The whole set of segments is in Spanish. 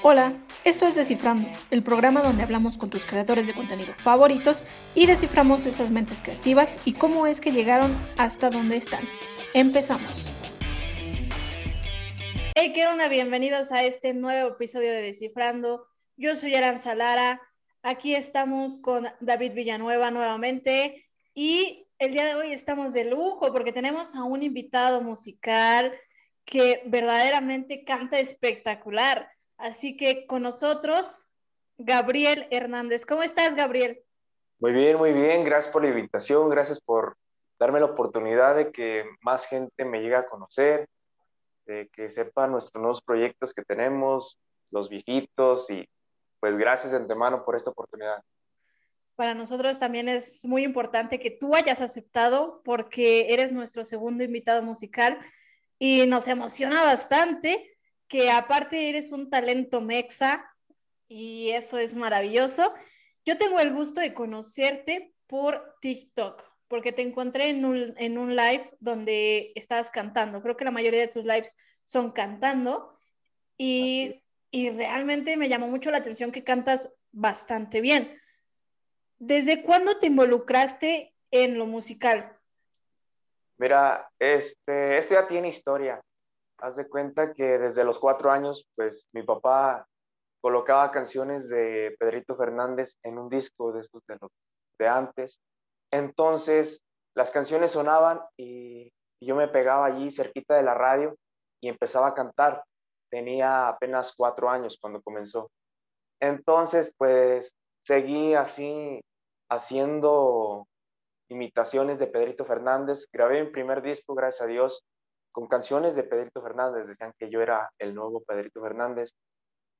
Hola, esto es Descifrando, el programa donde hablamos con tus creadores de contenido favoritos y desciframos esas mentes creativas y cómo es que llegaron hasta donde están. Empezamos. Hey, ¿qué onda? Bienvenidos a este nuevo episodio de Descifrando. Yo soy Aranza Lara. Aquí estamos con David Villanueva nuevamente y el día de hoy estamos de lujo porque tenemos a un invitado musical que verdaderamente canta espectacular. Así que con nosotros, Gabriel Hernández. ¿Cómo estás, Gabriel? Muy bien, muy bien. Gracias por la invitación. Gracias por darme la oportunidad de que más gente me llegue a conocer, de que sepa nuestros nuevos proyectos que tenemos, los viejitos y pues gracias de antemano por esta oportunidad. Para nosotros también es muy importante que tú hayas aceptado porque eres nuestro segundo invitado musical y nos emociona bastante que aparte eres un talento mexa y eso es maravilloso. Yo tengo el gusto de conocerte por TikTok, porque te encontré en un, en un live donde estabas cantando. Creo que la mayoría de tus lives son cantando y, y realmente me llamó mucho la atención que cantas bastante bien. ¿Desde cuándo te involucraste en lo musical? Mira, este, esto ya tiene historia. Haz de cuenta que desde los cuatro años, pues mi papá colocaba canciones de Pedrito Fernández en un disco de estos de, de antes. Entonces, las canciones sonaban y, yo me pegaba allí cerquita de la radio y empezaba a cantar. Tenía apenas cuatro años cuando comenzó. Entonces, pues seguí así haciendo imitaciones de Pedrito Fernández. Grabé mi primer disco, gracias a Dios, con canciones de Pedrito Fernández, decían que yo era el nuevo Pedrito Fernández.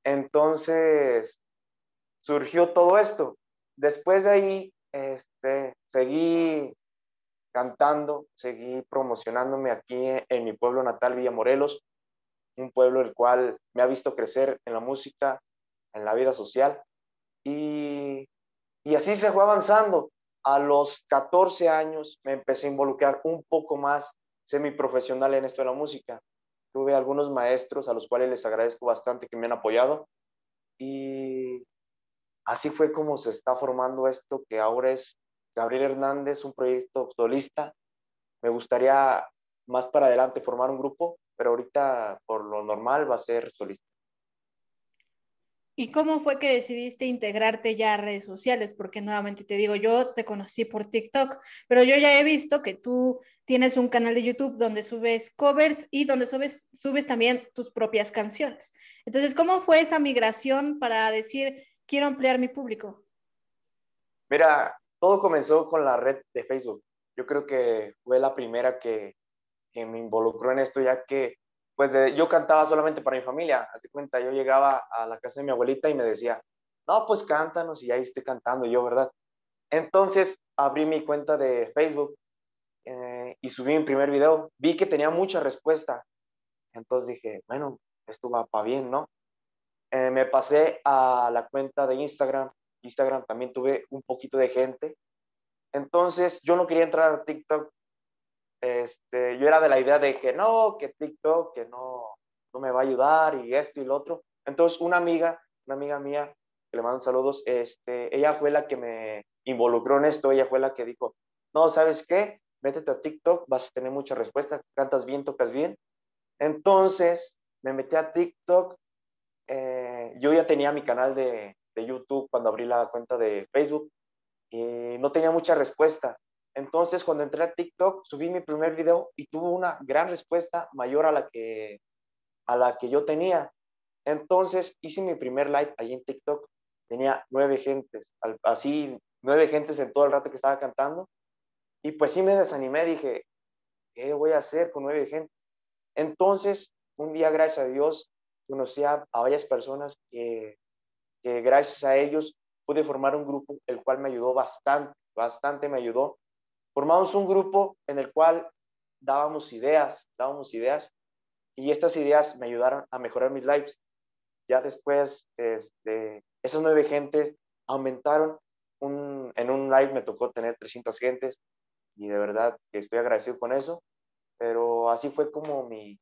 Entonces, surgió todo esto. Después de ahí, este, seguí cantando, seguí promocionándome aquí en, mi pueblo natal, Villa Morelos, un pueblo el cual me ha visto crecer en la música, en la vida social. Y, y así se fue avanzando. A los 14 años me empecé a involucrar un poco más semiprofesional en esto de la música. Tuve algunos maestros a los cuales les agradezco bastante que me han apoyado y así fue como se está formando esto que ahora es Gabriel Hernández, un proyecto solista. Me gustaría más para adelante formar un grupo, pero ahorita por lo normal va a ser solista. ¿Y cómo fue que decidiste integrarte ya a redes sociales? Porque nuevamente te digo, yo te conocí por TikTok, pero yo ya he visto que tú tienes un canal de YouTube donde subes covers y donde subes, subes también tus propias canciones. Entonces, ¿cómo fue esa migración para decir, quiero ampliar mi público? Mira, todo comenzó con la red de Facebook. Yo creo que fue la primera que, que me involucró en esto, ya que pues yo cantaba solamente para mi familia. Hace cuenta, yo llegaba a la casa de mi abuelita y me decía, no, pues cántanos y ahí estoy cantando yo, ¿verdad? Entonces abrí mi cuenta de Facebook eh, y subí mi primer video. Vi que tenía mucha respuesta. Entonces dije, bueno, esto va para bien, ¿no? Eh, me pasé a la cuenta de Instagram. Instagram también tuve un poquito de gente. Entonces yo no quería entrar a TikTok este, yo era de la idea de que no, que TikTok, que no, no me va a ayudar y esto y lo otro. Entonces, una amiga, una amiga mía, que le mando saludos, este, ella fue la que me involucró en esto, ella fue la que dijo, no, ¿sabes qué? Métete a TikTok, vas a tener mucha respuesta, cantas bien, tocas bien. Entonces, me metí a TikTok, eh, yo ya tenía mi canal de, de YouTube cuando abrí la cuenta de Facebook y no tenía mucha respuesta. Entonces, cuando entré a TikTok, subí mi primer video y tuvo una gran respuesta mayor a la que, a la que yo tenía. Entonces, hice mi primer live ahí en TikTok. Tenía nueve gentes, así nueve gentes en todo el rato que estaba cantando. Y pues sí me desanimé, dije, ¿qué voy a hacer con nueve gente? Entonces, un día, gracias a Dios, conocí a, varias personas que gracias a ellos pude formar un grupo, el cual me ayudó bastante, bastante me ayudó formamos un grupo en el cual dábamos ideas, dábamos ideas y estas ideas me ayudaron a mejorar mis lives. Ya después, este, esas nueve gentes aumentaron. Un, en un live me tocó tener 300 gentes y de verdad que estoy agradecido con eso. Pero así fue como mi,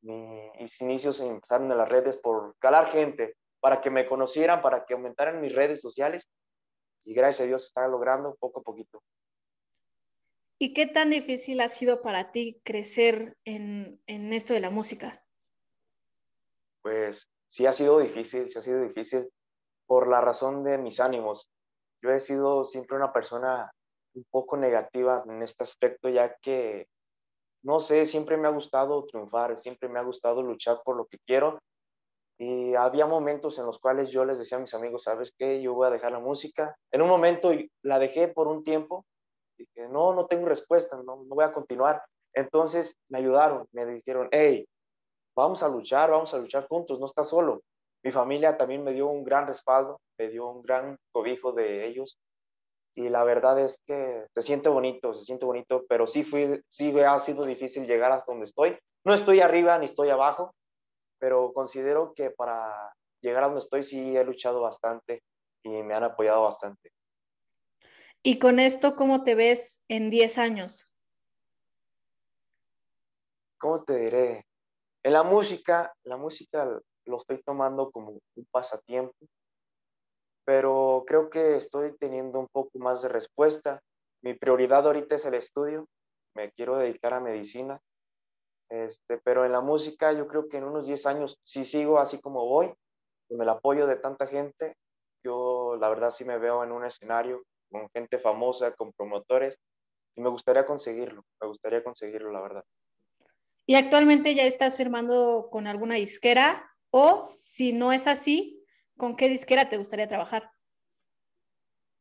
mis inicios empezaron en las redes por calar gente, para que me conocieran, para que aumentaran mis redes sociales. Y gracias a Dios está logrando poco a poquito. ¿Y qué tan difícil ha sido para ti crecer en, en esto de la música? Pues sí ha sido difícil, sí ha sido difícil por la razón de mis ánimos. Yo he sido siempre una persona un poco negativa en este aspecto, ya que, no sé, siempre me ha gustado triunfar, siempre me ha gustado luchar por lo que quiero. Y había momentos en los cuales yo les decía a mis amigos, ¿sabes qué? Yo voy a dejar la música. En un momento la dejé por un tiempo. No, no tengo respuesta, no, no voy a continuar. Entonces me ayudaron, me dijeron, hey, vamos a luchar, vamos a luchar juntos, no estás solo. Mi familia también me dio un gran respaldo, me dio un gran cobijo de ellos y la verdad es que se siente bonito, se siente bonito, pero sí, fui, sí ha sido difícil llegar hasta donde estoy. No estoy arriba ni estoy abajo, pero considero que para llegar a donde estoy sí he luchado bastante y me han apoyado bastante. ¿Y con esto cómo te ves en 10 años? ¿Cómo te diré? En la música, la música lo estoy tomando como un pasatiempo, pero creo que estoy teniendo un poco más de respuesta. Mi prioridad ahorita es el estudio, me quiero dedicar a medicina, este, pero en la música yo creo que en unos 10 años, si sigo así como voy, con el apoyo de tanta gente, yo la verdad sí me veo en un escenario con gente famosa, con promotores, y me gustaría conseguirlo, me gustaría conseguirlo, la verdad. ¿Y actualmente ya estás firmando con alguna disquera? O si no es así, ¿Con qué disquera te gustaría trabajar?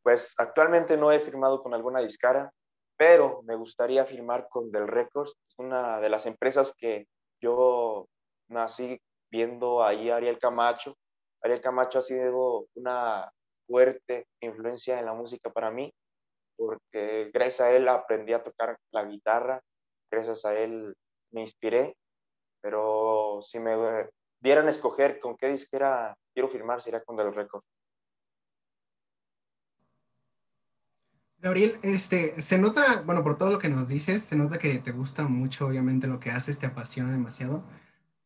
Pues actualmente no he firmado con alguna discara, pero me gustaría firmar con Del Records. Es una de las empresas que yo nací viendo ahí a Ariel Camacho. Ariel Camacho ha sido una fuerte influencia en la música para mí, porque gracias a él aprendí a tocar la guitarra, gracias a él me inspiré, pero si me dieran a escoger con qué disquera quiero firmar, sería con Del Record. Gabriel, este, se nota, bueno, por todo lo que nos dices, se nota que te gusta mucho, obviamente, lo que haces, te apasiona demasiado,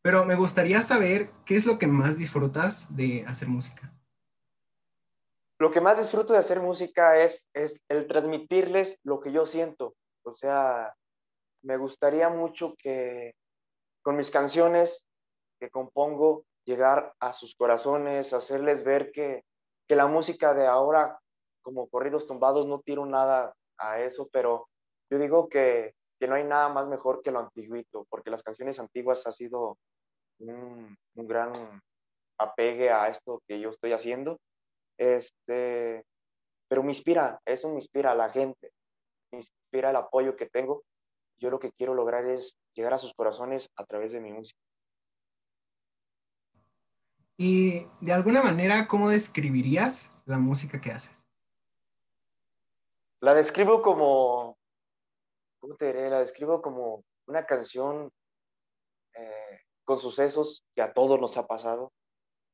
pero me gustaría saber qué es lo que más disfrutas de hacer música. Lo que más disfruto de hacer música es, es el transmitirles lo que yo siento. O sea, me gustaría mucho que con mis canciones que compongo, llegar a sus corazones, hacerles ver que, que la música de ahora, como corridos tumbados, no tiro nada a eso, pero yo digo que, que no hay nada más mejor que lo antiguito, porque las canciones antiguas ha sido un, un gran apegue a esto que yo estoy haciendo. Este, pero me inspira, eso me inspira a la gente, me inspira el apoyo que tengo. Yo lo que quiero lograr es llegar a sus corazones a través de mi música. Y de alguna manera, ¿cómo describirías la música que haces? La describo como, ¿cómo te diré? La describo como una canción eh, con sucesos que a todos nos ha pasado,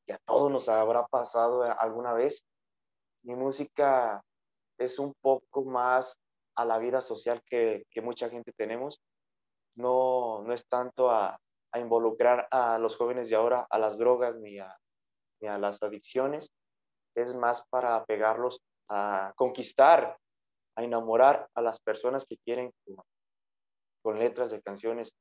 que a todos nos habrá pasado alguna vez. Mi música es un poco más a la vida social que, mucha gente tenemos. No, no es tanto a, involucrar a los jóvenes de ahora a las drogas ni a, ni a las adicciones, es más para pegarlos a conquistar, a enamorar a las personas que quieren con, letras de canciones.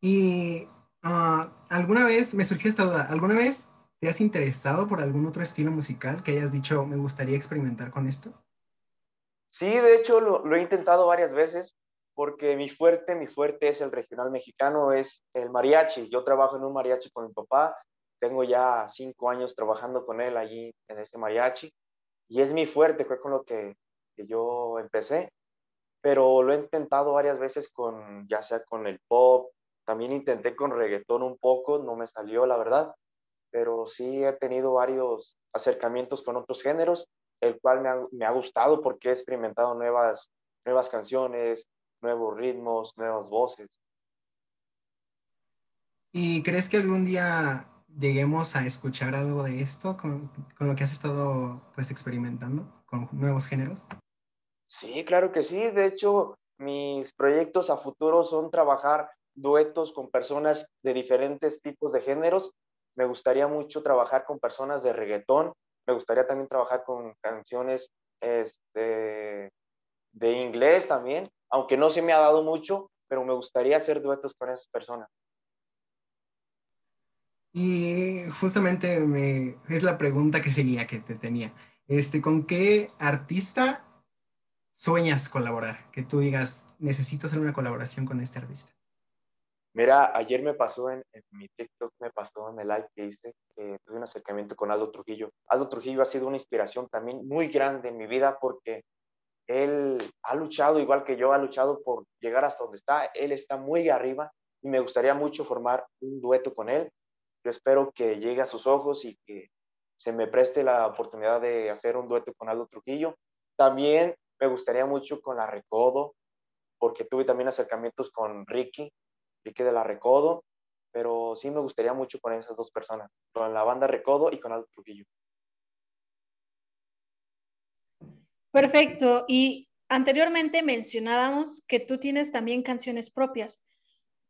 Y ah, alguna vez me surgió esta duda, ¿alguna vez te has interesado por algún otro estilo musical que hayas dicho, me gustaría experimentar con esto? Sí, de hecho lo, he intentado varias veces porque mi fuerte, mi fuerte es el regional mexicano, es el mariachi. Yo trabajo en un mariachi con mi papá, tengo ya cinco años trabajando con él allí en este mariachi y es mi fuerte, fue con lo que, que yo empecé, pero lo he intentado varias veces con, ya sea con el pop, también intenté con reggaetón un poco, no me salió la verdad, pero sí he tenido varios acercamientos con otros géneros, el cual me ha, me ha gustado porque he experimentado nuevas, nuevas canciones, nuevos ritmos, nuevas voces. ¿Y crees que algún día lleguemos a escuchar algo de esto con, con, lo que has estado pues experimentando con nuevos géneros? Sí, claro que sí. De hecho, mis proyectos a futuro son trabajar duetos con personas de diferentes tipos de géneros. Me gustaría mucho trabajar con personas de reggaetón. Me gustaría también trabajar con canciones este, de inglés también, aunque no se me ha dado mucho, pero me gustaría hacer duetos con esas personas. Y justamente me, es la pregunta que seguía que te tenía. Este, ¿Con qué artista sueñas colaborar? Que tú digas, necesito hacer una colaboración con este artista. Mira, ayer me pasó en, mi TikTok, me pasó en el live que hice, que tuve un acercamiento con Aldo Trujillo. Aldo Trujillo ha sido una inspiración también muy grande en mi vida porque él ha luchado igual que yo, ha luchado por llegar hasta donde está. Él está muy arriba y me gustaría mucho formar un dueto con él. Yo espero que llegue a sus ojos y que se me preste la oportunidad de hacer un dueto con Aldo Trujillo. También me gustaría mucho con la Recodo, porque tuve también acercamientos con Ricky, Ricky de la Recodo, pero sí me gustaría mucho con esas dos personas, con la banda Recodo y con Aldo Trujillo. Perfecto. Y anteriormente mencionábamos que tú tienes también canciones propias.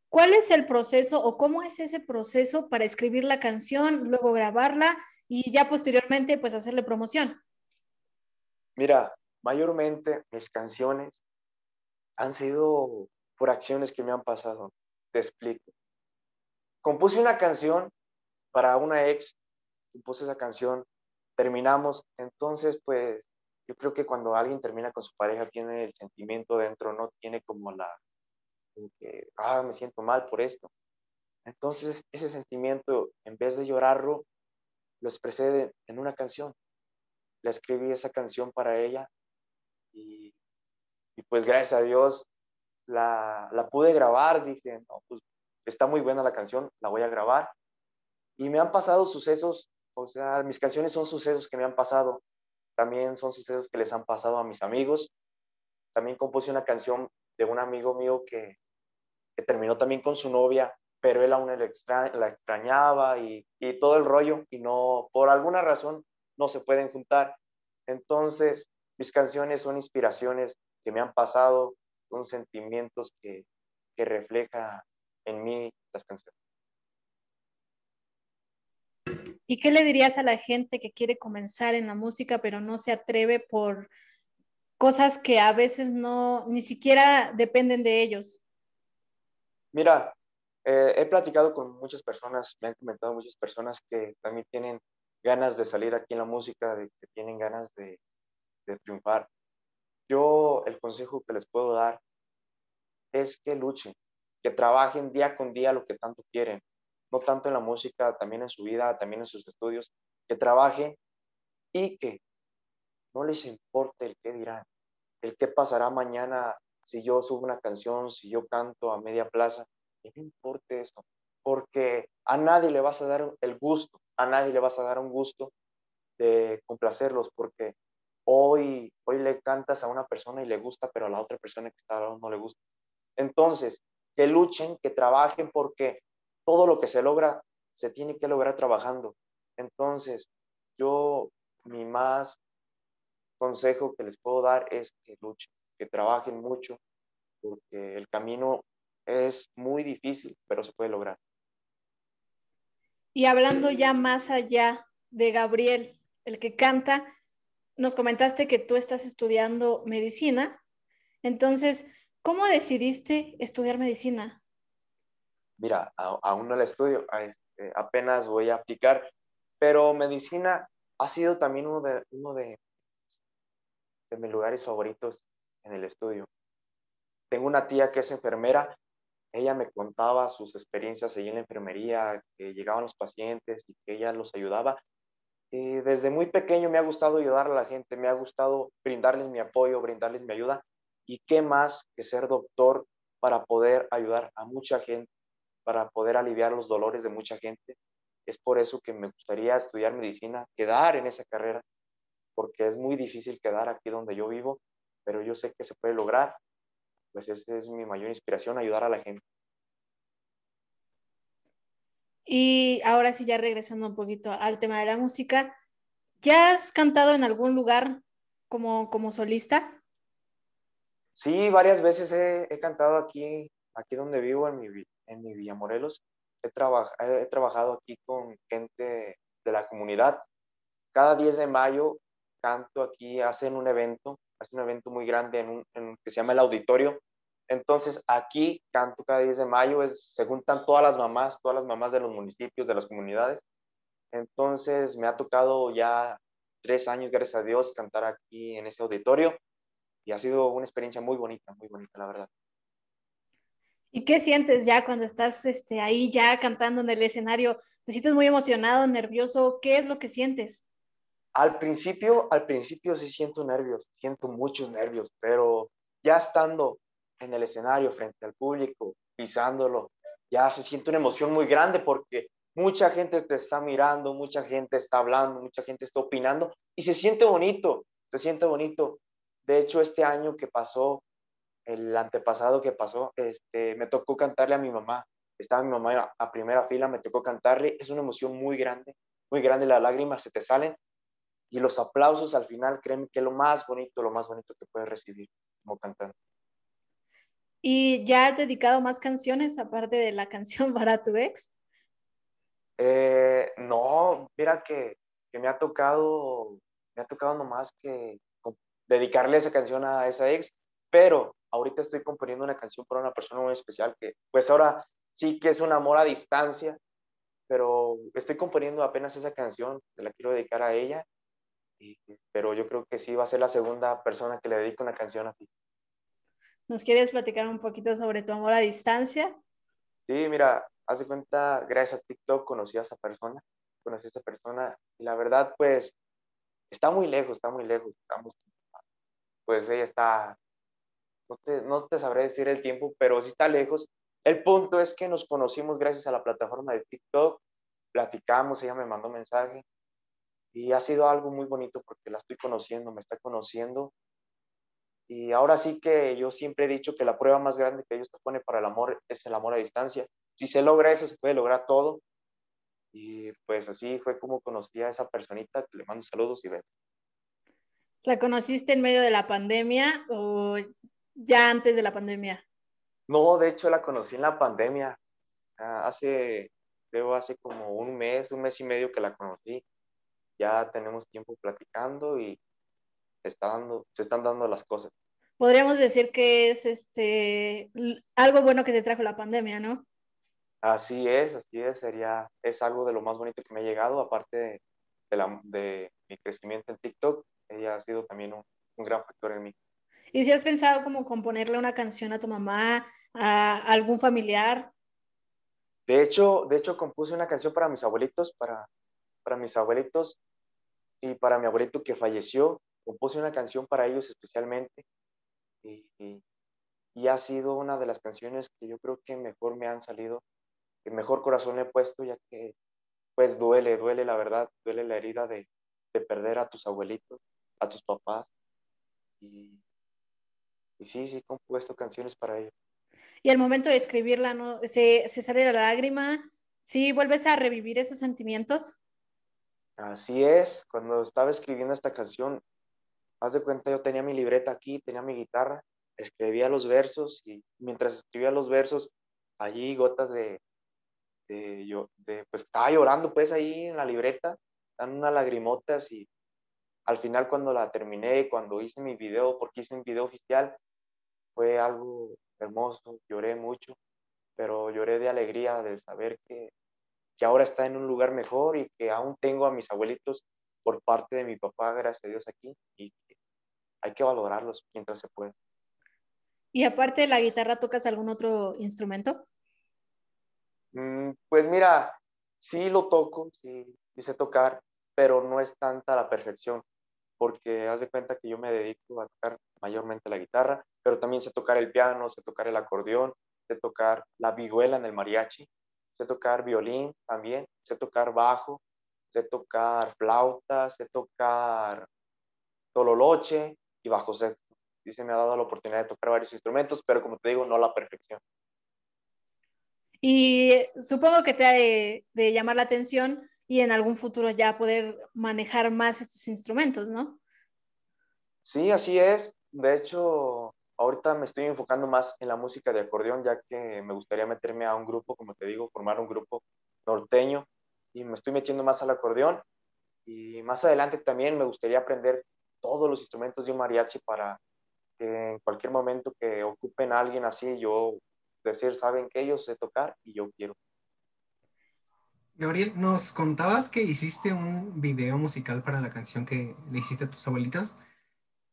¿Cuál es el proceso o cómo es ese proceso para escribir la canción, luego grabarla y ya posteriormente pues hacerle promoción? Mira, mayormente mis canciones han sido por acciones que me han pasado. Te explico. Compuse una canción para una ex, compuse esa canción, terminamos, entonces pues yo creo que cuando alguien termina con su pareja tiene el sentimiento dentro, no tiene como la, que, ah, me siento mal por esto. Entonces ese sentimiento, en vez de llorarlo, lo expresé en una canción. Le escribí esa canción para ella y pues gracias a Dios la, la, pude grabar, dije, no, pues está muy buena la canción, la voy a grabar. Y me han pasado sucesos, o sea, mis canciones son sucesos que me han pasado, también son sucesos que les han pasado a mis amigos. También compuse una canción de un amigo mío que, que terminó también con su novia, pero él aún la, extra, la extrañaba y, y todo el rollo, y no, por alguna razón, no se pueden juntar. Entonces, mis canciones son inspiraciones que me han pasado, son sentimientos que, que refleja en mí las canciones. ¿Y qué le dirías a la gente que quiere comenzar en la música pero no se atreve por cosas que a veces no, ni siquiera dependen de ellos? Mira, eh, he platicado con muchas personas, me han comentado muchas personas que también tienen ganas de salir aquí en la música, de que tienen ganas de, de triunfar. Yo el consejo que les puedo dar es que luchen, que trabajen día con día lo que tanto quieren, no tanto en la música, también en su vida, también en sus estudios, que trabajen y que no les importe el qué dirán, el qué pasará mañana si yo subo una canción, si yo canto a media plaza, que no importe eso, porque a nadie le vas a dar el gusto, a nadie le vas a dar un gusto de complacerlos, porque hoy, hoy le cantas a una persona y le gusta, pero a la otra persona que está al lado no le gusta. Entonces, que luchen, que trabajen, porque todo lo que se logra se tiene que lograr trabajando. Entonces, yo, mi más consejo que les puedo dar es que luchen, que trabajen mucho, porque el camino es muy difícil, pero se puede lograr. Y hablando ya más allá de Gabriel, el que canta, nos comentaste que tú estás estudiando medicina. Entonces, ¿cómo decidiste estudiar medicina? Mira, aún no la estudio, este, apenas voy a aplicar, pero medicina ha sido también uno de, uno de mis lugares favoritos en el estudio. Tengo una tía que es enfermera, ella me contaba sus experiencias allí en la enfermería, que llegaban los pacientes y que ella los ayudaba. Desde muy pequeño me ha gustado ayudar a la gente, me ha gustado brindarles mi apoyo, brindarles mi ayuda. ¿Y qué más que ser doctor para poder ayudar a mucha gente, para poder aliviar los dolores de mucha gente? Es por eso que me gustaría estudiar medicina, quedar en esa carrera, porque es muy difícil quedar aquí donde yo vivo, pero yo sé que se puede lograr. Pues esa es mi mayor inspiración, ayudar a la gente. Y ahora sí, ya regresando un poquito al tema de la música, ¿ya has cantado en algún lugar como, como solista? Sí, varias veces he, cantado aquí, aquí donde vivo, en mi, en mi Villa Morelos. He, he trabajado aquí con gente de la comunidad. Cada 10 de mayo canto aquí, hacen un evento, hacen un evento muy grande en un, en, que se llama el auditorio. Entonces aquí canto cada 10 de mayo, es, se juntan todas las mamás, todas las mamás de los municipios, de las comunidades. Entonces me ha tocado ya tres años, gracias a Dios, cantar aquí en ese auditorio y ha sido una experiencia muy bonita, muy bonita, la verdad. ¿Y qué sientes ya cuando estás este, ahí ya cantando en el escenario? ¿Te sientes muy emocionado, nervioso? ¿Qué es lo que sientes? Al principio, al principio sí siento nervios, siento muchos nervios, pero ya estando en el escenario frente al público, pisándolo, ya se siente una emoción muy grande porque mucha gente te está mirando, mucha gente está hablando, mucha gente está opinando y se siente bonito, se siente bonito. De hecho, este año que pasó, el antepasado que pasó, este, me tocó cantarle a mi mamá. Estaba mi mamá a primera fila, me tocó cantarle. Es una emoción muy grande, muy grande. Las lágrimas se te salen y los aplausos al final, créeme que es lo más bonito, lo más bonito que puedes recibir como cantante. ¿Y ya has dedicado más canciones aparte de la canción para tu ex? Eh, no, mira que, me ha tocado, me ha tocado nomás que dedicarle esa canción a esa ex, pero ahorita estoy componiendo una canción para una persona muy especial que pues ahora sí que es un amor a distancia, pero estoy componiendo apenas esa canción, te la quiero dedicar a ella, pero yo creo que sí va a ser la segunda persona que le dedico una canción así. ¿Nos quieres platicar un poquito sobre tu amor a distancia? Sí, mira, haz de cuenta, gracias a TikTok conocí a esa persona, conocí a esa persona y la verdad pues está muy lejos, está muy lejos, pues ella está, no te, no te sabré decir el tiempo, pero sí está lejos. El punto es que nos conocimos gracias a la plataforma de TikTok, platicamos, ella me mandó mensaje y ha sido algo muy bonito porque la estoy conociendo, me está conociendo. Y ahora sí que yo siempre he dicho que la prueba más grande que Dios te pone para el amor es el amor a distancia. Si se logra eso, se puede lograr todo. Y pues así fue como conocí a esa personita, que le mando saludos y besos. ¿La conociste en medio de la pandemia o ya antes de la pandemia? No, de hecho la conocí en la pandemia. Ah, hace, creo, hace como un mes, un mes y medio que la conocí ya tenemos tiempo platicando y está dando, se están dando las cosas. Podríamos decir que es este algo bueno que te trajo la pandemia, ¿no? Así es, así es, sería, es algo de lo más bonito que me ha llegado, aparte de, la, de mi crecimiento en TikTok, ella ha sido también un, un, gran factor en mí. ¿Y si has pensado como componerle una canción a tu mamá, a algún familiar? De hecho, de hecho compuse una canción para mis abuelitos, para, para mis abuelitos, y para mi abuelito que falleció, compuse una canción para ellos especialmente y, y, ha sido una de las canciones que yo creo que mejor me han salido, que mejor corazón he puesto, ya que pues duele, duele la verdad, duele la herida de, de perder a tus abuelitos, a tus papás. Y, y sí, sí, he compuesto canciones para ellos. Y al momento de escribirla, ¿no? ¿Se, se sale la lágrima? ¿Sí vuelves a revivir esos sentimientos? Así es, cuando estaba escribiendo esta canción, haz de cuenta, yo tenía mi libreta aquí, tenía mi guitarra, escribía los versos y mientras escribía los versos, allí gotas de, de, yo, de pues estaba llorando pues ahí en la libreta, dan unas lagrimotas y al final cuando la terminé, cuando hice mi video, porque hice un video oficial, fue algo hermoso, lloré mucho, pero lloré de alegría de saber que que ahora está en un lugar mejor y que aún tengo a mis abuelitos por parte de mi papá, gracias a Dios aquí, y hay que valorarlos mientras se puede. ¿Y aparte de la guitarra, tocas algún otro instrumento? Mm, pues mira, sí lo toco, sí, sí sé tocar, pero no es tanta la perfección, porque haz de cuenta que yo me dedico a tocar mayormente la guitarra, pero también sé tocar el piano, sé tocar el acordeón, sé tocar la vihuela en el mariachi, sé tocar violín también, sé tocar bajo, sé tocar flauta, sé tocar tololoche y bajo sexto. Y se me ha dado la oportunidad de tocar varios instrumentos, pero como te digo, no la perfección. Y supongo que te ha de, de llamar la atención y en algún futuro ya poder manejar más estos instrumentos, ¿no? Sí, así es. De hecho, ahorita me estoy enfocando más en la música de acordeón, ya que me gustaría meterme a un grupo, como te digo, formar un grupo norteño y me estoy metiendo más al acordeón. Y más adelante también me gustaría aprender todos los instrumentos de un mariachi para que en cualquier momento que ocupen a alguien así, yo decir, saben que ellos sé tocar y yo quiero. Gabriel, nos contabas que hiciste un video musical para la canción que le hiciste a tus abuelitas.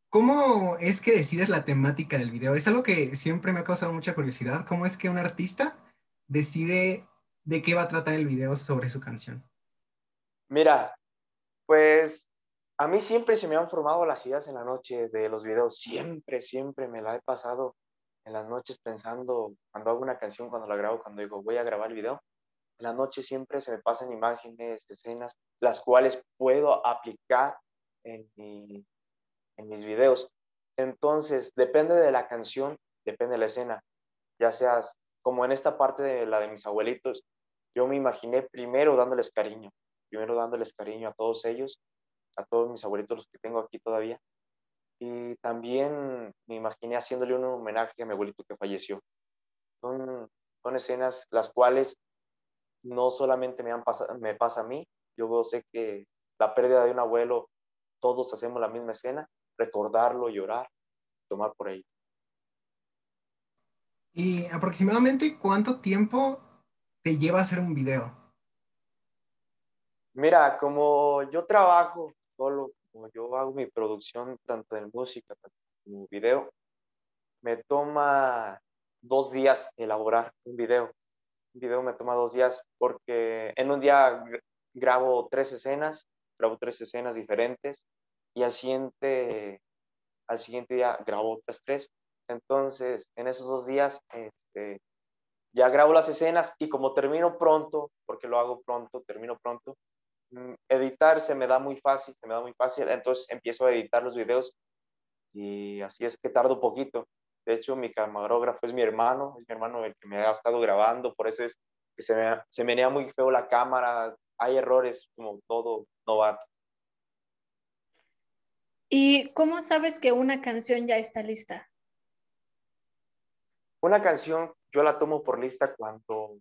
¿Cómo es que decides la temática del video? Es algo que siempre me ha causado mucha curiosidad. ¿Cómo es que un artista decide de qué va a tratar el video sobre su canción? Mira, pues a mí siempre se me han formado las ideas en la noche de los videos. Siempre, siempre me la he pasado en las noches pensando, cuando hago una canción, cuando la grabo, cuando digo voy a grabar el video, en la noche siempre se me pasan imágenes, escenas, las cuales puedo aplicar en, en mis videos. Entonces, depende de la canción, depende de la escena. Ya seas como en esta parte de la de mis abuelitos, yo me imaginé primero dándoles cariño, primero dándoles cariño a todos ellos, a todos mis abuelitos, los que tengo aquí todavía. Y también me imaginé haciéndole un homenaje a mi abuelito que falleció. Son, son escenas las cuales no solamente me, han pasado, me pasa a mí, yo sé que la pérdida de un abuelo, todos hacemos la misma escena, recordarlo, llorar, tomar por ello. ¿Y aproximadamente cuánto tiempo te lleva hacer un video? Mira, como yo trabajo como yo hago mi producción tanto de música como video, me toma dos días elaborar un video. Un video me toma dos días porque en un día grabo tres escenas, grabo tres escenas diferentes y al siguiente, al siguiente día grabo otras tres. Entonces, en esos dos días, este, ya grabo las escenas y como termino pronto, porque lo hago pronto, termino pronto, editar se me da muy fácil, se me da muy fácil, entonces empiezo a editar los videos y así es que tardo poquito. De hecho, mi camarógrafo es mi hermano, es mi hermano el que me ha estado grabando, por eso es que se me, se menea muy feo la cámara, hay errores como todo novato. ¿Y cómo sabes que una canción ya está lista? Una canción yo la tomo por lista cuando,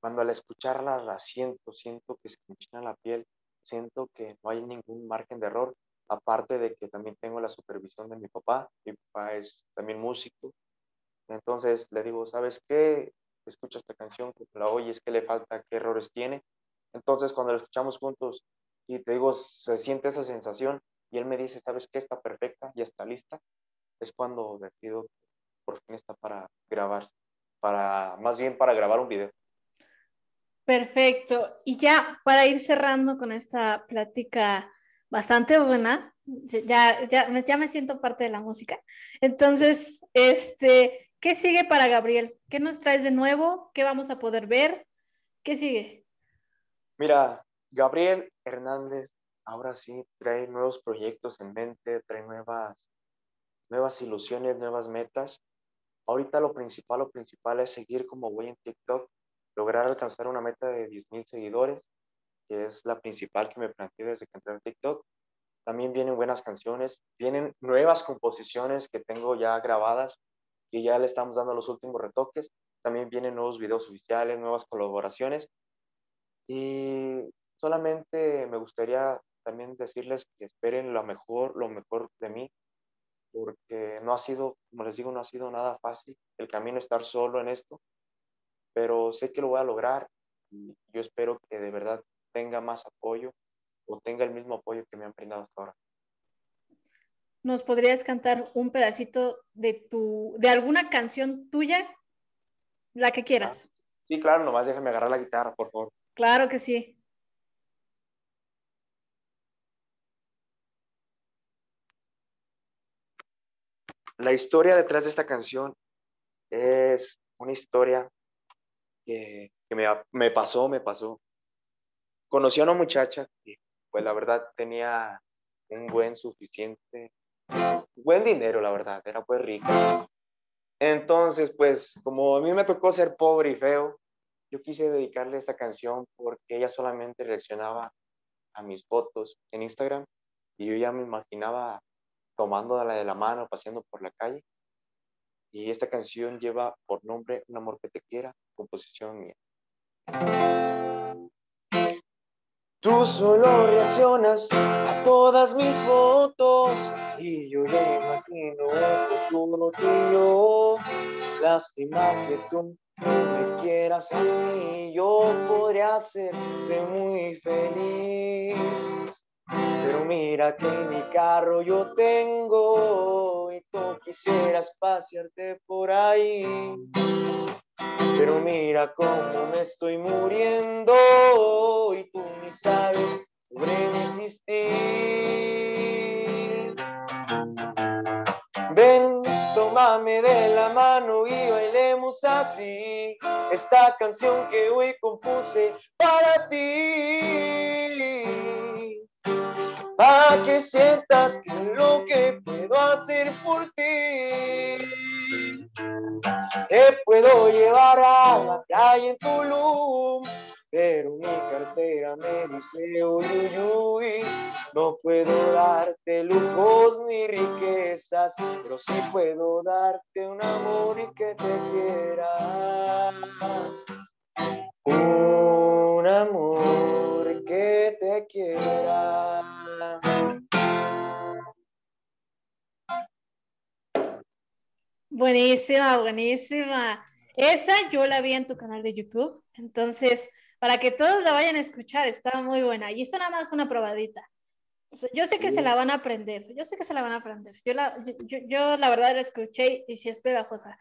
cuando al escucharla la siento, siento que se me enchina la piel, siento que no hay ningún margen de error, aparte de que también tengo la supervisión de mi papá, mi papá es también músico, entonces le digo, ¿sabes qué? Escucha esta canción, la oyes, qué le falta, qué errores tiene. Entonces cuando la escuchamos juntos y te digo, se siente esa sensación, y él me dice, ¿sabes qué? Está perfecta, ya está lista. Es cuando decido que por fin está para grabar, para, más bien para grabar un video. Perfecto. Y ya para ir cerrando con esta plática bastante buena, ya, ya, ya me siento parte de la música. Entonces, este, ¿qué sigue para Gabriel? ¿Qué nos traes de nuevo? ¿Qué vamos a poder ver? ¿Qué sigue? Mira, Gabriel Hernández ahora sí trae nuevos proyectos en mente, trae nuevas, nuevas ilusiones, nuevas metas. Ahorita lo principal, lo principal es seguir como voy en TikTok, lograr alcanzar una meta de 10.000 seguidores, que es la principal que me planteé desde que entré en TikTok. También vienen buenas canciones, vienen nuevas composiciones que tengo ya grabadas y ya le estamos dando los últimos retoques. También vienen nuevos videos oficiales, nuevas colaboraciones. Y solamente me gustaría también decirles que esperen lo mejor, lo mejor de mí, porque no ha sido, como les digo, no ha sido nada fácil el camino estar solo en esto, pero sé que lo voy a lograr y yo espero que de verdad tenga más apoyo o tenga el mismo apoyo que me han brindado hasta ahora. ¿Nos podrías cantar un pedacito de tu, de alguna canción tuya? La que quieras. Sí, claro, nomás déjame agarrar la guitarra, por favor. Claro que sí. La historia detrás de esta canción es una historia que, me, pasó, me pasó. Conocí a una muchacha que, pues la verdad, tenía un buen suficiente, buen dinero, la verdad, era pues rica. Entonces, pues, como a mí me tocó ser pobre y feo, yo quise dedicarle esta canción porque ella solamente reaccionaba a mis fotos en Instagram y yo ya me imaginaba tomándola de la mano, paseando por la calle. y esta canción lleva por nombre Un amor que te quiera, composición mía. Tú solo reaccionas a todas mis fotos y yo ya imagino un futuro tuyo. Lástima que tú me quieras a mí, yo podría serte muy feliz. Pero mira que mi carro yo tengo y tú quisieras pasearte por ahí. Pero mira cómo me estoy muriendo y tú ni sabes sobre existir. Ven, tómame de la mano y bailemos así esta canción que hoy compuse para ti para que sientas que lo que puedo hacer por ti. Te puedo llevar a la calle en Tulum, pero mi cartera me dice uy, uy, uy. No puedo darte lujos ni riquezas, pero sí puedo darte un amor y que te quiera. Buenísima, buenísima. Esa yo la vi en tu canal de YouTube, entonces para que todos la vayan a escuchar, está muy buena. Y esto nada más fue una probadita. yo sé que se la van a aprender, yo sé que se la van a aprender. Yo la, yo, la verdad la escuché y sí es pegajosa.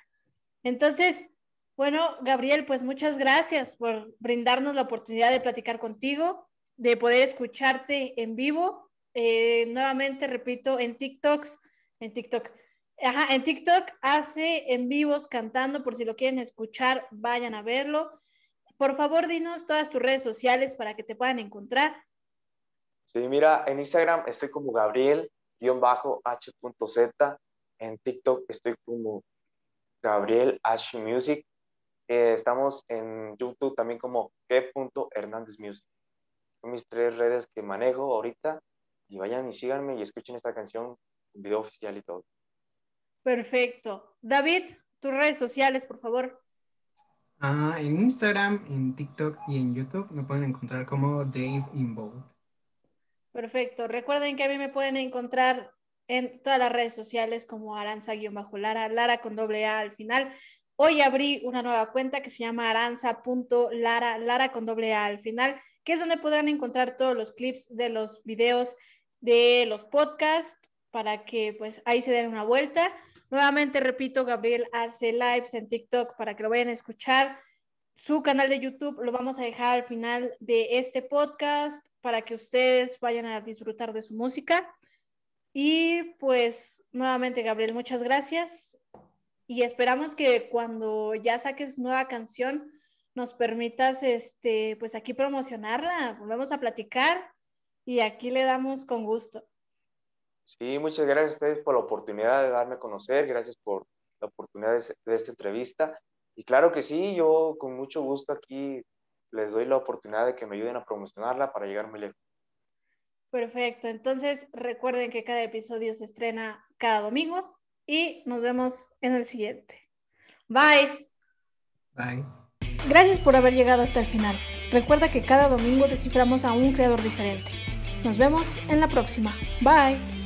Entonces, bueno, Gabriel, pues muchas gracias por brindarnos la oportunidad de platicar contigo, de poder escucharte en vivo. Eh, nuevamente, repito, en TikToks, en TikTok Ajá, en TikTok hace en vivos cantando, por si lo quieren escuchar, vayan a verlo. Por favor, dinos todas tus redes sociales para que te puedan encontrar. Sí, mira, en Instagram estoy como Gabriel-H.Z. En TikTok estoy como Gabriel H Music. Eh, estamos en YouTube también como G. Music. Son mis tres redes que manejo ahorita. Y vayan y síganme y escuchen esta canción, video oficial y todo. Perfecto. David, tus redes sociales, por favor. Ah, en Instagram, en TikTok y en YouTube me pueden encontrar como Dave Inbold. Perfecto. Recuerden que a mí me pueden encontrar en todas las redes sociales como aranza-lara, Lara con doble A al final. Hoy abrí una nueva cuenta que se llama aranza.lara, Lara con doble A al final, que es donde podrán encontrar todos los clips de los videos de los podcasts para que pues ahí se den una vuelta. Nuevamente repito, Gabriel hace lives en TikTok para que lo vayan a escuchar. Su canal de YouTube lo vamos a dejar al final de este podcast para que ustedes vayan a disfrutar de su música. Y pues nuevamente, Gabriel, muchas gracias. Y esperamos que cuando ya saques nueva canción nos permitas este pues aquí promocionarla, volvemos a platicar y aquí le damos con gusto. Sí, muchas gracias a ustedes por la oportunidad de darme a conocer, gracias por la oportunidad de, esta entrevista. Y claro que sí, yo con mucho gusto aquí les doy la oportunidad de que me ayuden a promocionarla para llegar muy lejos. Perfecto, entonces recuerden que cada episodio se estrena cada domingo y nos vemos en el siguiente. Bye. Bye. Gracias por haber llegado hasta el final. Recuerda que cada domingo desciframos a un creador diferente. Nos vemos en la próxima. Bye.